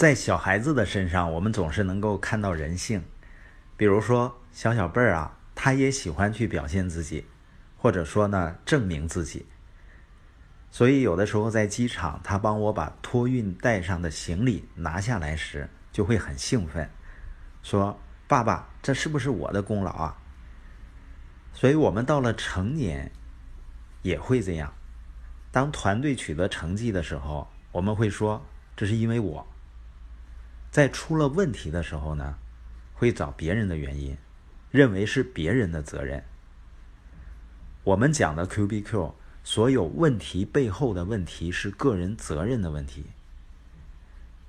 在小孩子的身上，我们总是能够看到人性。比如说，小小贝儿啊，他也喜欢去表现自己，或者说呢，证明自己。所以，有的时候在机场，他帮我把托运带上的行李拿下来时，就会很兴奋，说：“爸爸，这是不是我的功劳啊？”所以，我们到了成年，也会这样。当团队取得成绩的时候，我们会说：“这是因为我。”在出了问题的时候呢，会找别人的原因，认为是别人的责任。我们讲的 Q B Q。所有问题背后的问题是个人责任的问题。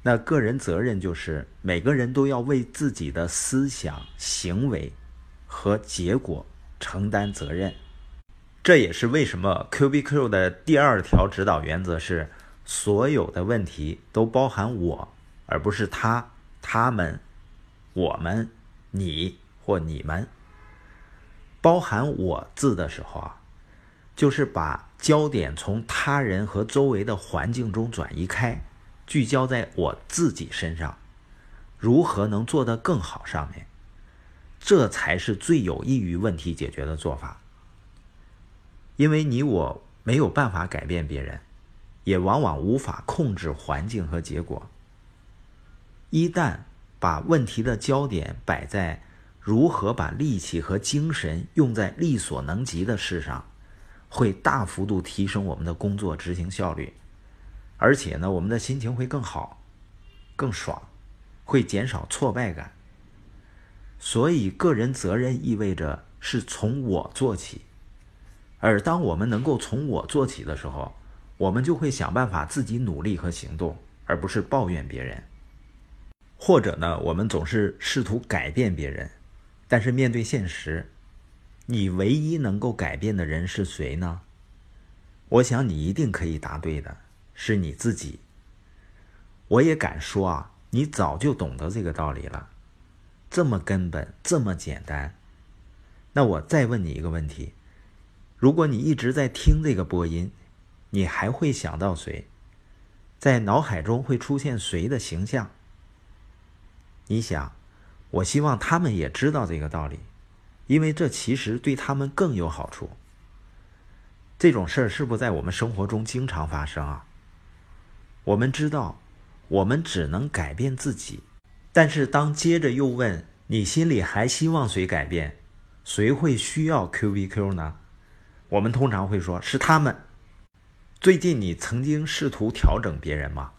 那个人责任就是每个人都要为自己的思想、行为和结果承担责任。这也是为什么 Q B Q 的第二条指导原则是：所有的问题都包含我，而不是他、他们、我们、你或你们。包含“我”字的时候啊。就是把焦点从他人和周围的环境中转移开，聚焦在我自己身上，如何能做得更好上面，这才是最有益于问题解决的做法。因为你我没有办法改变别人，也往往无法控制环境和结果。一旦把问题的焦点摆在如何把力气和精神用在力所能及的事上，会大幅度提升我们的工作执行效率，而且呢，我们的心情会更好、更爽，会减少挫败感。所以，个人责任意味着是从我做起，而当我们能够从我做起的时候，我们就会想办法自己努力和行动，而不是抱怨别人。或者呢，我们总是试图改变别人，但是面对现实。你唯一能够改变的人是谁呢？我想你一定可以答对的，是你自己。我也敢说啊，你早就懂得这个道理了，这么根本，这么简单。那我再问你一个问题：如果你一直在听这个播音，你还会想到谁？在脑海中会出现谁的形象？你想，我希望他们也知道这个道理。因为这其实对他们更有好处。这种事儿是不是在我们生活中经常发生啊？我们知道，我们只能改变自己，但是当接着又问你心里还希望谁改变，谁会需要 Q V Q 呢？我们通常会说是他们。最近你曾经试图调整别人吗？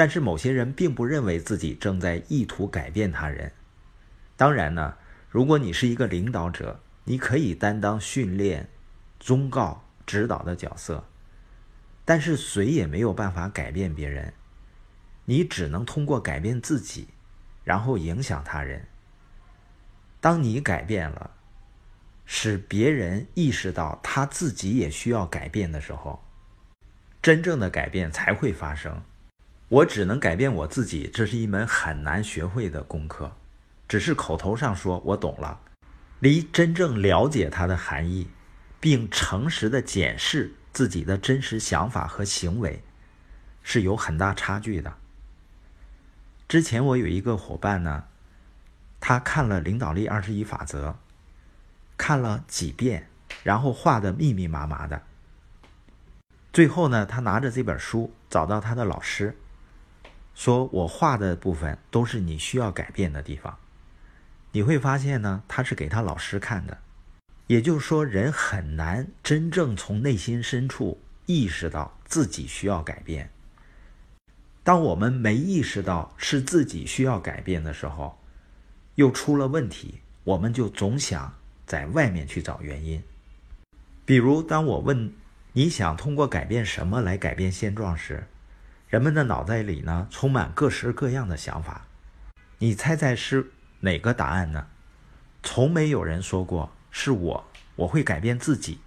但是某些人并不认为自己正在意图改变他人。当然呢。如果你是一个领导者，你可以担当训练、忠告、指导的角色，但是谁也没有办法改变别人，你只能通过改变自己，然后影响他人。当你改变了，使别人意识到他自己也需要改变的时候，真正的改变才会发生。我只能改变我自己，这是一门很难学会的功课。只是口头上说我懂了，离真正了解它的含义，并诚实的检视自己的真实想法和行为，是有很大差距的。之前我有一个伙伴呢，他看了《领导力二十一法则》，看了几遍，然后画的密密麻麻的。最后呢，他拿着这本书找到他的老师，说我画的部分都是你需要改变的地方。你会发现呢，他是给他老师看的，也就是说，人很难真正从内心深处意识到自己需要改变。当我们没意识到是自己需要改变的时候，又出了问题，我们就总想在外面去找原因。比如，当我问你想通过改变什么来改变现状时，人们的脑袋里呢充满各式各样的想法。你猜猜是？哪个答案呢？从没有人说过是我，我会改变自己，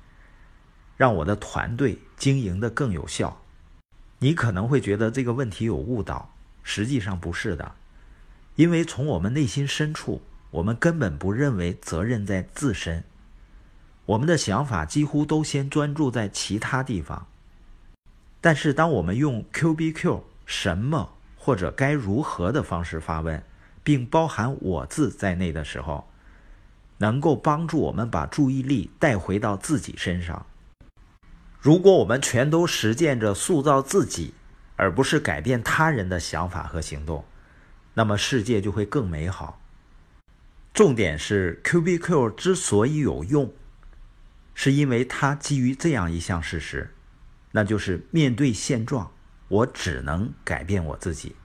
让我的团队经营的更有效。你可能会觉得这个问题有误导，实际上不是的，因为从我们内心深处，我们根本不认为责任在自身，我们的想法几乎都先专注在其他地方。但是当我们用 Q B Q 什么或者该如何的方式发问，并包含“我”字在内的时候，能够帮助我们把注意力带回到自己身上。如果我们全都实践着塑造自己，而不是改变他人的想法和行动，那么世界就会更美好。重点是 Q B Q 之所以有用，是因为它基于这样一项事实，那就是面对现状，我只能改变我自己。